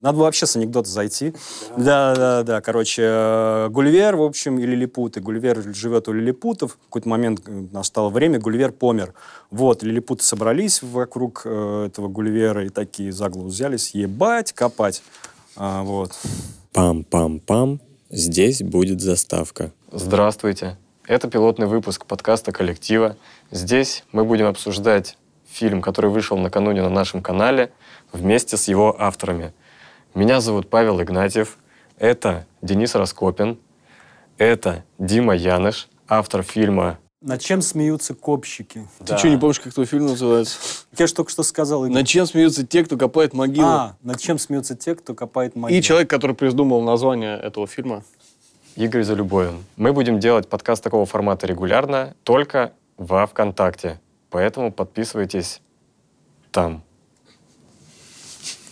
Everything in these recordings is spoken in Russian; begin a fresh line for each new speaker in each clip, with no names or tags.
Надо было вообще с анекдота зайти. Да, да, да. Короче, э, Гульвер, в общем, и лилипуты. Гульвер живет у лилипутов. В какой-то момент э, настало время, Гульвер помер. Вот, лилипуты собрались вокруг э, этого Гульвера и такие за голову взялись. Ебать, копать. А, вот.
Пам-пам-пам. Здесь будет заставка.
Здравствуйте. Это пилотный выпуск подкаста «Коллектива». Здесь мы будем обсуждать фильм, который вышел накануне на нашем канале, вместе с его авторами. Меня зовут Павел Игнатьев. Это Денис Раскопин. Это Дима Яныш, автор фильма
Над чем смеются копщики?
Ты что, не помнишь, как твой фильм называется?
Я же только что сказал.
Над чем смеются те, кто копает могилы?
А, над чем смеются те, кто копает могилы?
И человек, который придумал название этого фильма.
Игорь Залюбовин. Мы будем делать подкаст такого формата регулярно, только во ВКонтакте. Поэтому подписывайтесь там.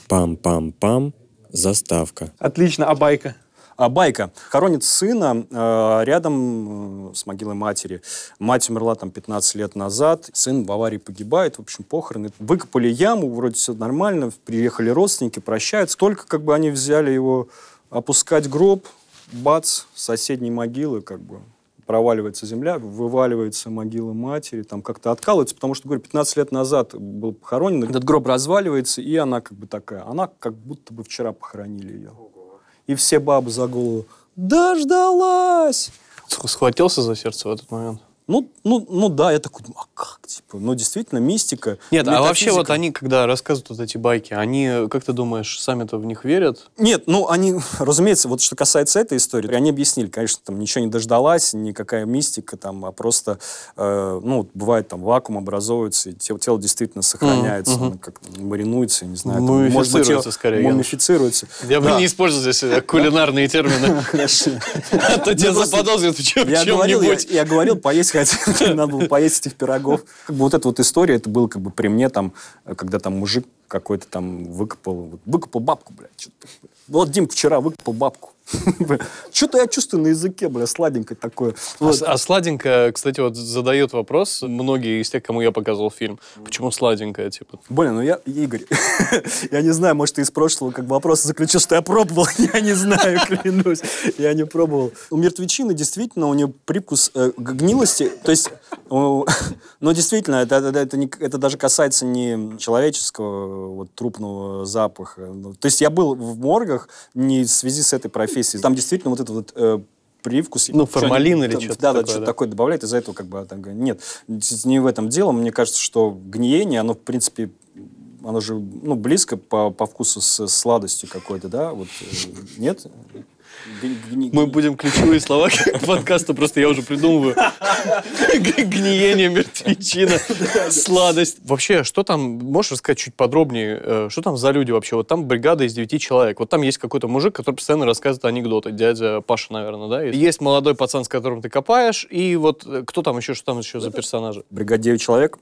Пам-пам-пам. Заставка.
Отлично, а байка?
А байка. Хоронит сына э, рядом э, с могилой матери. Мать умерла там 15 лет назад. Сын в аварии погибает. В общем, похороны. Выкопали яму, вроде все нормально. Приехали родственники, прощаются. Только как бы они взяли его опускать гроб, бац, соседней могилы как бы проваливается земля, вываливается могила матери, там как-то откалывается, потому что, говорю, 15 лет назад был похоронен, этот гроб разваливается, и она как бы такая, она как будто бы вчера похоронили ее. И все бабы за голову, дождалась!
Схватился за сердце в этот момент?
Ну, ну, ну да, я такой, а как, типа, ну действительно, мистика.
Нет, а вообще вот они, когда рассказывают вот эти байки, они, как ты думаешь, сами-то в них верят?
Нет, ну они, разумеется, вот что касается этой истории, они объяснили, конечно, там ничего не дождалась, никакая мистика там, а просто, э, ну, бывает там вакуум образовывается, и тело, тело действительно сохраняется, оно как маринуется, я не знаю. там, может быть,
Мумифицируется
его-
скорее.
Мумифицируется.
Я бы
Да.
не использовал здесь э, кулинарные термины.
Хорошо.
А то тебя заподозрят в чем-нибудь.
я говорил, поесть хотел, надо было поесть этих пирогов. Как бы вот эта вот история, это было как бы при мне там, когда там мужик какой-то там выкопал, выкопал бабку, блядь. такое. Вот Дим вчера выкопал бабку. Что-то я чувствую на языке, бля, сладенькое такое.
А,
Вот.
а сладенькая, кстати, вот задает вопрос многие из тех, кому я показывал фильм. Почему сладенькая, типа?
Блин, ну я, Игорь, я не знаю, может, ты из прошлого как бы вопрос заключил, что я пробовал, я не знаю, клянусь, я не пробовал. У мертвечины действительно у нее привкус э, гнилости, то есть, ну, действительно, это, это, это не- это даже касается не человеческого вот, трупного запаха. Ну, То есть я был в моргах не в связи с этой профессией, там действительно вот это вот э, привкус.
Ну, формалин или что-то
Да, да, что-то
да?
такое добавляет, из-за этого как бы там, нет, не в этом дело. Мне кажется, что гниение, оно, в принципе, оно же, ну, близко по, по вкусу с сладостью какой-то, да? Вот, э, нет?
Мы будем ключевые слова к подкасту, просто я уже придумываю. Гниение, мертвечина, сладость. Вообще, что там, можешь рассказать чуть подробнее, э, что там за люди вообще? Вот там бригада из девяти человек. Вот там есть какой-то мужик, который постоянно рассказывает анекдоты. Дядя Паша, наверное, да? есть? Молодой пацан, с которым ты копаешь, и вот э, кто там еще, что там еще за персонажи?
бригада 9 человек,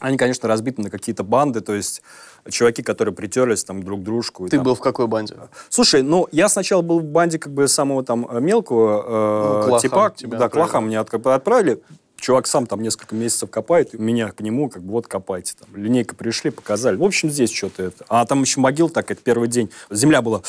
они, конечно, разбиты на какие-то банды, то есть чуваки, которые притерлись там друг к дружку.
Ты
там-
был в какой банде?
Слушай, ну, я сначала был в банде как бы самого там э, мелкого
Ну,
э,
к лохам
типа.
тебя
Да, к
отправили.
лохам меня отправили. Чувак сам там несколько месяцев копает, меня к нему как бы вот копайте. Там, линейка пришли, показали. В общем, здесь что-то это. А там еще могил так, это первый день. Земля была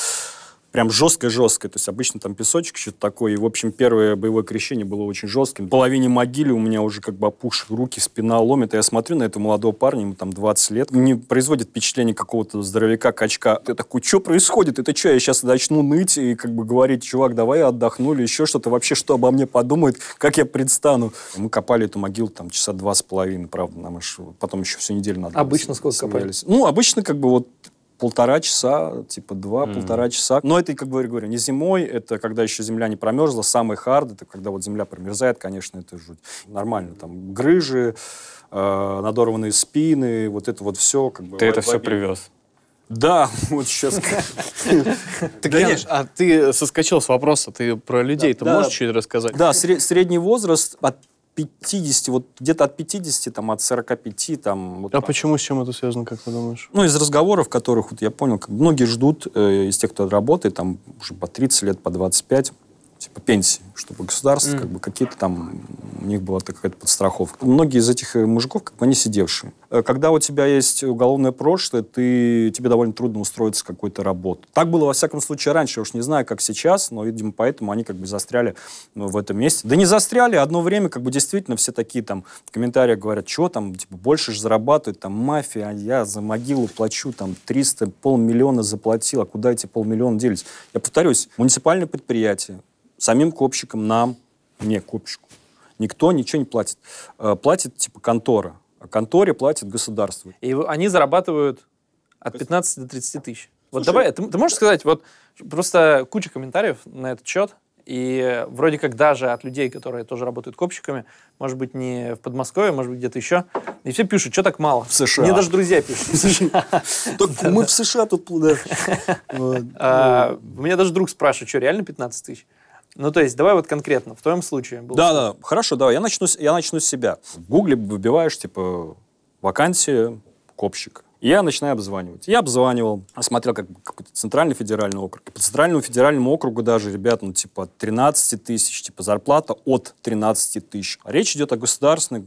прям жесткая-жесткая. То есть обычно там песочек, что-то такое. И, в общем, первое боевое крещение было очень жестким. В половине могилы у меня уже как бы опухшие руки, спина ломит. И я смотрю на этого молодого парня, ему там 20 лет. Не производит впечатление какого-то здоровяка, качка. Я такой, что происходит? Это что, я сейчас начну ныть и как бы говорить, чувак, давай отдохну или еще что-то. Вообще, что обо мне подумает, как я предстану? Мы копали эту могилу там часа два с половиной, правда. Нам аж потом еще всю неделю надо было
Обычно сколько копали?
смеялись. Ну, обычно как бы вот полтора часа, типа два, полтора часа. Но это, как бы говорю, не зимой, это когда еще земля не промерзла, самый хард, это когда вот земля промерзает, конечно, это жуть. Нормально, там грыжи, э, надорванные спины, вот это вот все. Как бы,
Ты это все привез.
Да, вот сейчас.
Яныш, а ты соскочил с вопроса, ты про людей, ты можешь чуть рассказать?
Да, сре- средний возраст от 50, вот где-то от 50, там, от 45, там. вот
А
так.
почему с чем это связано, как ты думаешь?
Ну, из разговоров, которых вот я понял, как многие ждут э, из тех, кто работает, там уже по 30 лет, по 25, типа пенсии, чтобы государство,
Мгм.
как бы какие-то там, у них была какая-то подстраховка. Многие из этих э, мужиков, как бы они сидевшие. Э, Когда у тебя есть уголовное прошлое, ты, тебе довольно трудно устроиться в какую-то работу. Так было, во всяком случае, раньше. Я уж не знаю, как сейчас, но, видимо, поэтому они как бы застряли ну, в этом месте. Да не застряли, одно время как бы действительно все такие там в комментариях говорят, что там, типа, больше же зарабатывают, там, мафия, а я за могилу плачу, там, 300, полмиллиона заплатил, а куда эти полмиллиона делись? Я повторюсь, муниципальное предприятие, самим копщикам, нам, не копщику, никто ничего не платит. Э, Платит, типа, контора. А конторе платит государство.
И они зарабатывают от 15 до 30 тысяч. Вот
Слушай,
давай, ты, ты можешь сказать, вот просто куча комментариев на этот счет, и вроде как даже от людей, которые тоже работают копщиками, может быть, не в Подмосковье, может быть, где-то еще, и все пишут, что так мало.
В США.
Мне даже друзья пишут. в США.
Так мы в США тут... Вот.
А, У меня даже друг спрашивает, что, реально 15 тысяч? Ну, то есть, давай вот конкретно, в твоем случае. был
Да, да, хорошо, давай, я начну, я начну с себя. В Гугле выбиваешь, типа, вакансия копщик. Я начинаю обзванивать. Я обзванивал, смотрел как бы какой-то центральный федеральный округ. По центральному федеральному округу даже, ребят, ну, типа, от 13 тысяч, типа, зарплата от 13 тысяч. А речь идет о государственных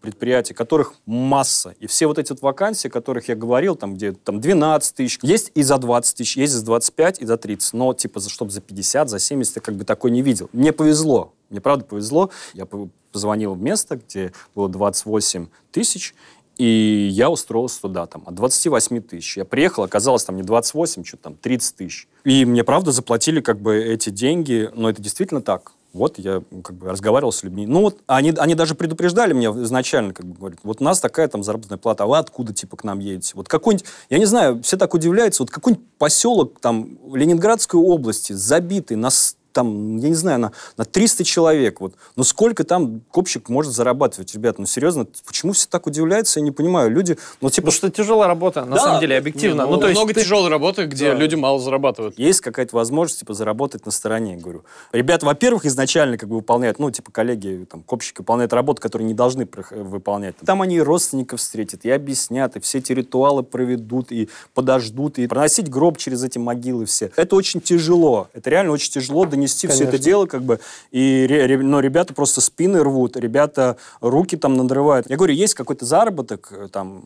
предприятиях, которых масса. И все вот эти вот вакансии, о которых я говорил, там, где там 12 тысяч, есть и за 20 тысяч, есть за 25, и за 30. Но, типа, за, чтобы за 50, за 70 я как бы такой не видел. Мне повезло. Мне правда повезло. Я по- позвонил в место, где было 28 тысяч, и я устроился туда, там, от 28 тысяч. Я приехал, оказалось, там не 28, что там, 30 тысяч. И мне, правда, заплатили как бы эти деньги, но это действительно так. Вот я как бы разговаривал с людьми. Ну вот они, они даже предупреждали меня изначально, как бы говорят, вот у нас такая там заработная плата, а вы откуда типа к нам едете? Вот какой-нибудь, я не знаю, все так удивляются, вот какой-нибудь поселок там Ленинградской области, забитый на там, я не знаю, на, на 300 человек. Вот. Ну сколько там копщик может зарабатывать, ребят? Ну серьезно, почему все так удивляются, я не понимаю. Люди, ну типа,
Потому что тяжелая работа, на
Да.
самом деле, объективно.
Не,
ну, то есть
много
ты-
тяжелой работы, где
Да.
люди мало зарабатывают.
есть какая-то возможность, типа, заработать на стороне, я говорю. Ребята, во-первых, изначально, как бы, выполняют, ну, типа, коллеги, там, копщики выполняют работу, которую не должны выполнять. Там они и родственников встретят, и объяснят, и все эти ритуалы проведут, и подождут, и проносить гроб через эти могилы все. Это очень тяжело. Это реально очень тяжело донести все это
Конечно.
дело, как бы, и но ребята просто спины рвут, ребята руки там надрывают. Я говорю, есть какой-то заработок, э, там,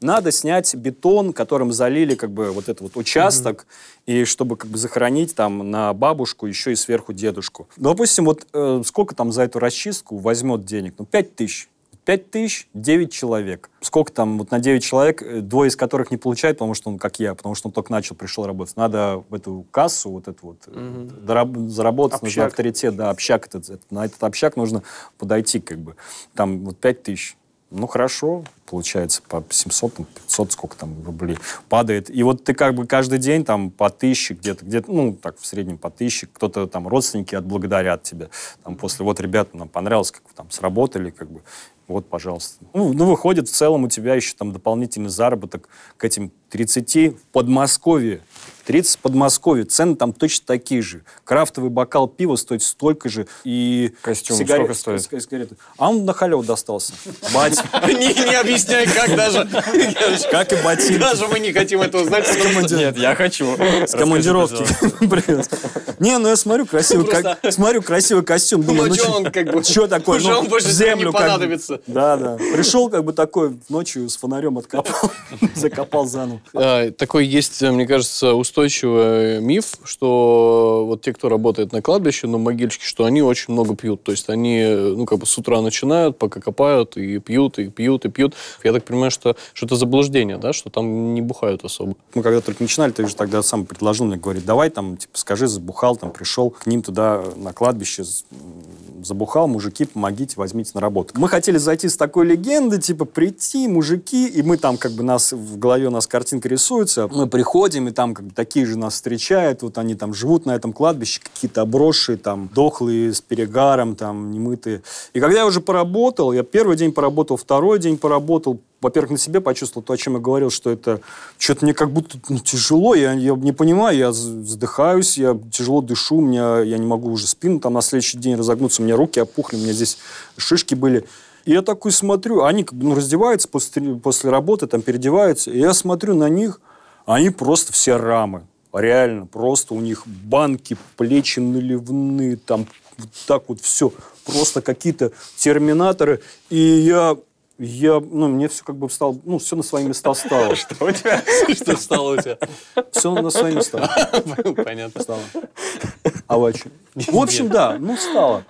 надо снять бетон, которым залили как бы вот этот вот участок, и чтобы как бы захоронить там на бабушку еще и сверху дедушку. Допустим, вот э, сколько там за эту расчистку возьмет денег? Ну, 5 тысяч. 5 тысяч, 9 человек. Сколько там вот на 9 человек, э, двое из которых не получают, потому что он, как я, потому что он только начал, пришел работать. Надо в эту кассу вот эту вот дораб- заработать, нужно
Общак.
авторитет, да, общак этот, этот. На этот общак нужно подойти как бы. Там вот 5 тысяч. Ну, хорошо, получается, по 700, там, 500, сколько там рублей падает. И вот ты как бы каждый день там по тысяче где-то, где-то, ну, так, в среднем по тысяче, кто-то там, родственники отблагодарят тебя. Там после, вот, ребята, нам понравилось, как вы там сработали, как бы, вот, пожалуйста. Ну, ну, выходит, в целом у тебя еще там дополнительный заработок к этим 30 в Подмосковье. 30 в Подмосковье. Цены там точно такие же. Крафтовый бокал пива стоит столько же. И
Костюм
сигарет-
сколько стоит?
сигареты. А он на халяву достался. Бать.
Не, объясняй, как даже.
Как и ботинки.
Даже мы не хотим этого знать. что- Нет, я хочу.
С командировки. Не, ну я смотрю красивый, смотрю красивый костюм.
Ну,
Думаю,
а чё он как бы-
Что такое?
уже
Ну,
он больше
в
тебе не
землю как бы.
понадобится.
Да, да. Пришел как бы такой ночью с фонарем откопал, закопал заново.
А, Такой есть, мне кажется, устойчивый миф, что вот те, кто работает на кладбище, на могильщике, что они очень много пьют. То есть они, ну, как бы с утра начинают, пока копают, и пьют, и пьют, и пьют. Я так понимаю, что, что это заблуждение, да, что там не бухают особо.
Мы когда только начинали, ты же тогда сам предложил мне, говорит, давай там, типа, скажи, забухал, там, пришел к ним туда на кладбище, забухал, мужики, помогите, возьмите на работу. Мы хотели зайти с такой легенды, типа, прийти, мужики, и мы там, как бы, нас, в голове у нас картинка рисуется, мы приходим, и там, как бы, такие же нас встречают, вот они там живут на этом кладбище, какие-то обросшие, там, дохлые, с перегаром, там, немытые. И когда я уже поработал, я первый день поработал, второй день поработал, во-первых, на себе почувствовал то, о чем я говорил, что это что-то мне как будто ну, тяжело, я, я не понимаю, я вздыхаюсь, я тяжело дышу, у меня, я не могу уже спину там на следующий день разогнуться, у меня руки опухли, у меня здесь шишки были. И я такой смотрю, они как бы ну, раздеваются после, после работы, там переодеваются, и я смотрю на них, они просто все рамы. Реально, просто у них банки, плечи наливные, там вот так вот все. Просто какие-то терминаторы. И я, я, ну, мне все как бы встал, ну, все на свои места стало.
Что у тебя? Что стало у тебя?
Все на свои места
Понятно.
стало. А чём? В общем, да, ну, стало.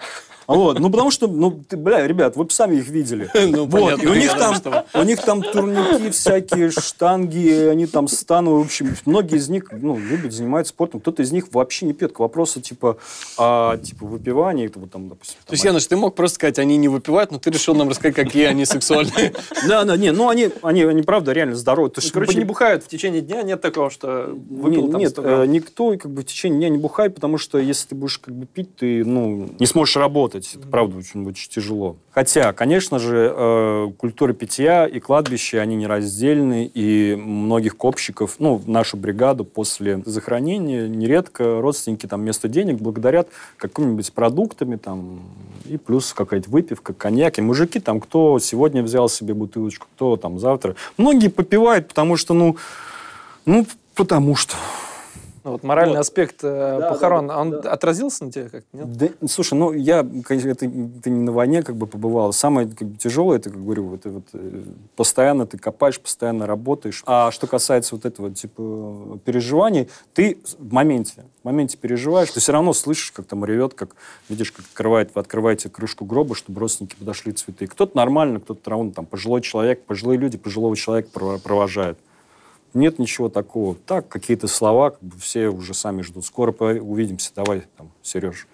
Вот, ну потому что, ну, ты, бля, ребят, вы бы сами их видели.
Ну,
Вот,
понятно,
и у них там, у них там турники всякие, штанги, они там становые, в общем, многие из них, ну, любят, занимаются спортом, кто-то из них вообще не пьет. К вопросу, типа, а, типа, выпивания, это вот там, допустим.
То есть, Яныш, ты мог просто сказать, они не выпивают, но ты решил нам рассказать, какие они сексуальные.
Да, да, не, ну, они, они, они правда, реально здоровые. То есть,
Короче, не бухают в течение дня, нет такого, что выпил
Не-
там
Нет,
100 грамм.
э, никто как бы в течение дня не бухает, потому что если ты будешь как бы пить, ты ну, не сможешь работать. Это правда очень, очень тяжело. Хотя, конечно же, э, культура питья и кладбище, они нераздельны, и многих копщиков, ну, нашу бригаду после захоронения нередко родственники там вместо денег благодарят какими-нибудь продуктами там, и плюс какая-то выпивка, коньяк. И мужики там, кто сегодня взял себе бутылочку, кто там завтра. Многие попивают, потому что, ну, ну, потому что.
Ну, вот моральный
Вот.
аспект э,
Да,
похорон,
да,
он
да.
отразился на тебе как-то, нет?
Да, слушай, ну я, конечно, это, это не на войне как бы побывал. Самое как бы, тяжелое, это, как говорю, это вот э, постоянно ты копаешь, постоянно работаешь. А что касается вот этого типа переживаний, ты в моменте, в моменте переживаешь, ты все равно слышишь, как там ревет, как видишь, как открывает, вы открываете крышку гроба, чтобы родственники подошли цветы. Кто-то нормально, кто-то травм, там пожилой человек, пожилые люди пожилого человека прово- провожают. Нет ничего такого. Так, какие-то слова, как бы все уже сами ждут. Скоро увидимся, давай, там, Сереж,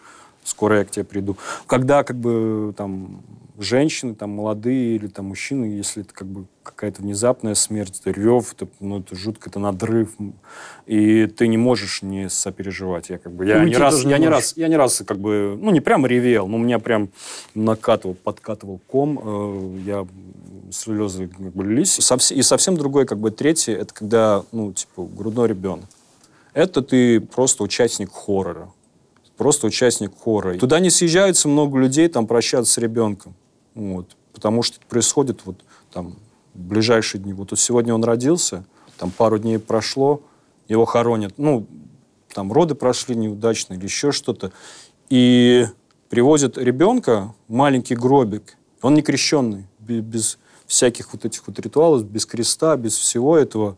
скоро я к тебе приду. Когда, как бы, там, женщины, там, молодые или там мужчины, если это, как бы, какая-то внезапная смерть, это рев, это, ну, это жутко, это надрыв, и ты не можешь не сопереживать. Я, как бы, я
Уйти
не раз,
не
я не
можешь.
раз, я не раз, как бы, ну, не прямо ревел, но у меня прям накатывал, подкатывал ком, э, я слезы как бы лились. И совсем другой, как бы, третий, это когда, ну, типа, грудной ребенок. Это ты просто участник хоррора. Просто участник хоррора. Туда не съезжаются много людей, там прощаться с ребенком. Вот. Потому что происходит вот там ближайшие дни. Вот сегодня он родился, там пару дней прошло, его хоронят. Ну, там роды прошли неудачно или еще что-то. И привозят ребенка, маленький гробик. Он не крещенный, бе- без всяких вот этих вот ритуалов, без креста, без всего этого.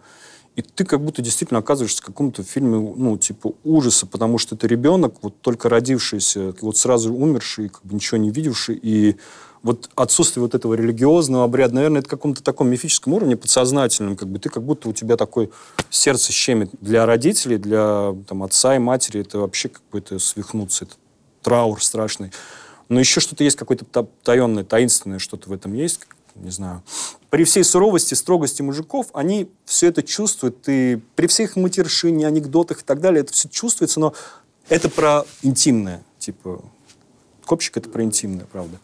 И ты как будто действительно оказываешься в каком-то фильме, ну, типа ужаса, потому что это ребенок, вот только родившийся, вот сразу умерший, как бы ничего не видевший, и вот отсутствие вот этого религиозного обряда, наверное, это каком-то таком мифическом уровне, подсознательном, как бы ты как будто у тебя такое сердце щемит. Для родителей, для там, отца и матери это вообще как бы это свихнуться, это траур страшный. Но еще что-то есть, какое-то та- таенное, таинственное что-то в этом есть, не знаю. При всей суровости, строгости мужиков, они все это чувствуют, и при всех матершине, анекдотах и так далее, это все чувствуется, но это про интимное, типа, копчик это про интимное, правда.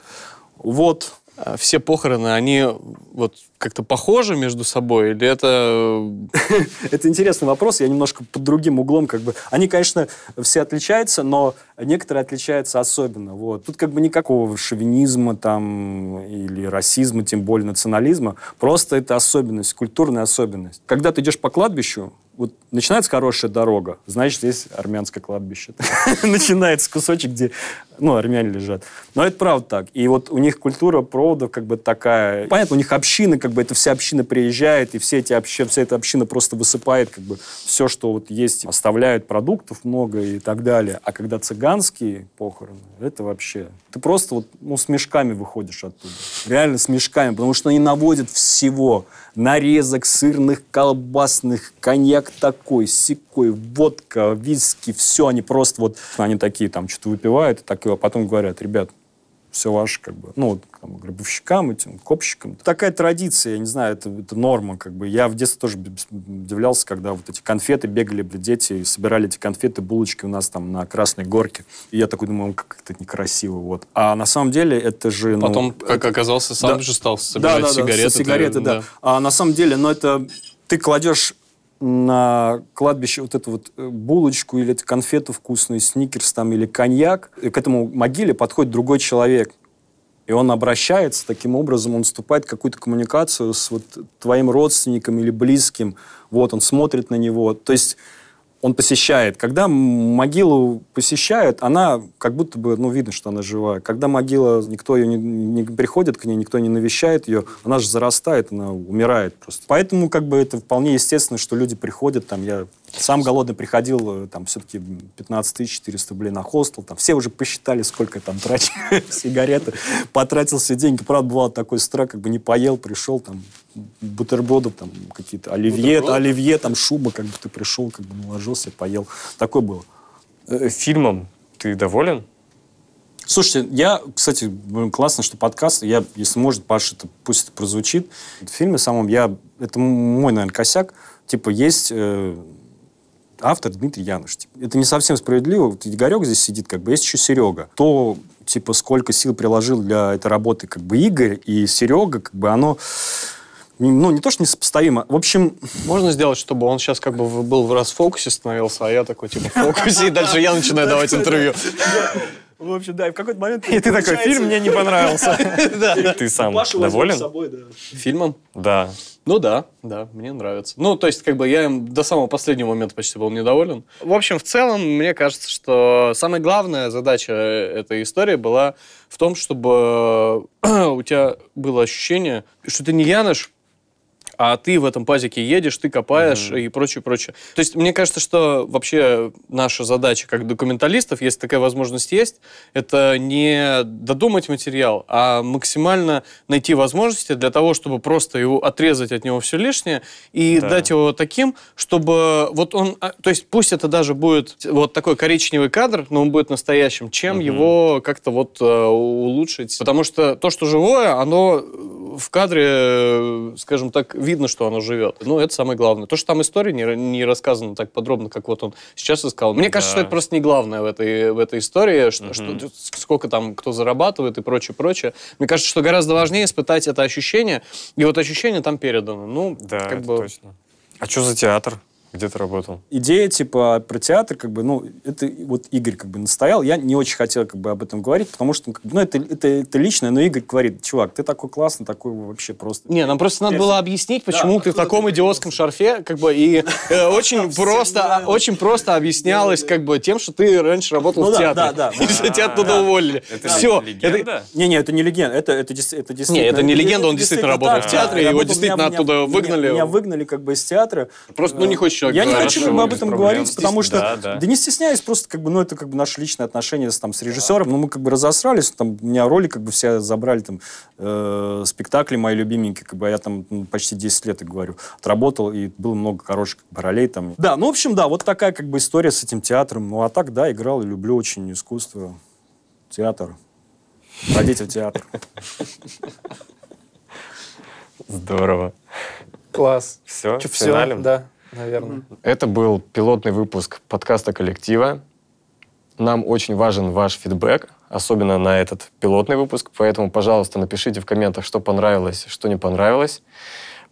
Вот,
Все похороны, они вот как-то похожи между собой? Или это...
Это интересный вопрос, я немножко под другим углом как бы... Они, конечно, все отличаются, но некоторые отличаются особенно. Вот. Тут как бы никакого шовинизма там или расизма, тем более национализма. Просто это особенность, культурная особенность. Когда ты идешь по кладбищу, вот начинается хорошая дорога, значит, здесь армянское кладбище. Начинается кусочек, где, ну, армяне лежат. Но это правда так. И вот у них культура проводов как бы такая... Понятно, у них общины, как бы это вся община приезжает, и все эти общи- вся эта община просто высыпает как бы все, что вот есть, оставляют продуктов много и так далее. А когда цыганские похороны, это вообще... Ты просто вот, ну, с мешками выходишь оттуда. Реально с мешками, потому что они наводят всего. Нарезок сырных, колбасных, коньяк такой, секой, водка, виски, все. Они просто вот, они такие там что-то выпивают, и так, а потом говорят, ребят, все ваше, как бы, ну, там, гробовщикам, этим, копщикам. Такая традиция, я не знаю, это, это норма, как бы. Я в детстве тоже удивлялся, когда вот эти конфеты, бегали, блядь, дети, и собирали эти конфеты, булочки у нас там на Красной Горке. И я такой думаю, как это некрасиво, вот. А на самом деле это же... ну,
Потом, как оказался, сам
да.
же стал собирать
да, да,
сигареты.
Да, сигареты,
ты-
да. А на самом деле, ну это ты кладешь на кладбище вот эту вот э, булочку или эту конфету вкусную, сникерс там или коньяк, и к этому могиле подходит другой человек. И он обращается таким образом, он вступает в какую-то коммуникацию с вот твоим родственником или близким. Вот, он смотрит на него. То есть он посещает. Когда могилу посещают, она как будто бы, ну, видно, что она живая. Когда могила, никто ее не, не приходит к ней, никто не навещает ее, она же зарастает, она умирает просто. Поэтому как бы это вполне естественно, что люди приходят, там, я сам голодный приходил, э, там, все-таки 15 400 рублей на хостел, там, все уже посчитали, сколько там трачу сигареты, потратил все деньги. Правда, бывал такой страх, как бы не поел, пришел, там, бутербродов, там, какие-то оливье,
Бутерброд?
оливье, там, шуба, как бы ты пришел, как бы наложился, поел. Такое было.
Э, Фильмом ты доволен?
Слушайте, я, кстати, блин, классно, что подкаст, я, если может, Паша, это, пусть это прозвучит. В фильме самом я, это мой, наверное, косяк, типа, есть э, автор Дмитрий Януш. Это не совсем справедливо. Вот Игорек здесь сидит, как бы, есть еще Серега. То, типа, сколько сил приложил для этой работы, как бы, Игорь и Серега, как бы, оно, не- ну, не то, что несопоставимо. В общем,
Можно сделать, чтобы он сейчас как бы был в расфокусе становился, а я такой типа в фокусе, и дальше я начинаю давать интервью.
в общем, да, и в какой-то момент...
И ты такой, фильм мне не понравился.
Ты сам доволен?
Фильмом?
Да.
Ну да, да, мне нравится. Ну, то есть, как бы я им до самого последнего момента почти был недоволен. В общем, в целом, мне кажется, что самая главная задача этой истории была в том, чтобы у тебя было ощущение, что ты не Яныш, а ты в этом пазике едешь, ты копаешь и прочее, прочее. То есть мне кажется, что вообще наша задача как документалистов, если такая возможность есть, это не додумать материал, а максимально найти возможности для того, чтобы просто его отрезать от него все лишнее и
Да.
дать его таким, чтобы вот он, а, то есть пусть это даже будет вот такой коричневый кадр, но он будет настоящим, чем его как-то вот э, улучшить. Потому что то, что живое, оно э, в кадре, э, скажем так, видно, что оно живет. Ну, это самое главное. То, что там история не, не рассказана так подробно, как вот он сейчас искал. Мне кажется,
Да.
что это просто не главное в этой, в этой истории, что, что- сколько там кто зарабатывает и прочее, прочее. Мне кажется, что гораздо важнее испытать это ощущение, и вот ощущение там передано. Ну,
Да,
как бы...
точно. А что за театр? Где ты работал?
идея, типа, про театр, как бы, ну, это вот Игорь, как бы, настоял. Я не очень хотел, как бы, об этом говорить, потому что, как бы, ну, это, это, это личное, но Игорь говорит, чувак, ты такой классный, такой вообще просто...
Не, нам просто надо было объяснить, почему ты в таком
ты
идиотском шарфе, как бы, и э, очень просто, очень просто объяснялось, как бы, тем, что ты раньше работал
Ну
в
да,
театре.
да, да.
И что тебя оттуда уволили.
Это
Все.
легенда?
Не-не, это не легенда, это, это, это действительно...
это не легенда, он действительно работал в театре,
да.
его действительно оттуда выгнали.
Меня выгнали, как бы, из театра.
Просто, ну, не хочешь человек
Я не хочу как бы, об этом
проблем.
говорить, потому что...
Да, да.
не стесняюсь, просто как бы, ну, это как бы наши личные отношения с, там, с режиссером. Ну, мы как бы разосрались, там, у меня роли как бы все забрали, там, э, спектакли мои любименькие, как бы, а я там ну, почти 10 лет, я говорю, отработал, и было много хороших как бы, ролей там. Да, ну, в общем, да, вот такая как бы история с этим театром. Ну, а так, да, играл и люблю очень искусство, театр. Ходите в театр.
Здорово.
Класс.
Все,
Чё,
финалем?
Да, наверное.
Это был пилотный выпуск подкаста коллектива. Нам очень важен ваш фидбэк, особенно на этот пилотный выпуск, поэтому, пожалуйста, напишите в комментах, что понравилось, что не понравилось.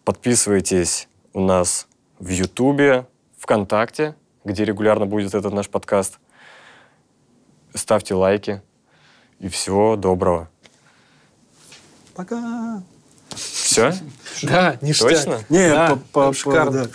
Подписывайтесь у нас в Ютубе, ВКонтакте, где регулярно будет этот наш подкаст. Ставьте лайки. И всего доброго.
Пока.
Все?
Да, ништяк.
Точно?
Не,
Да,
по- по- по- да.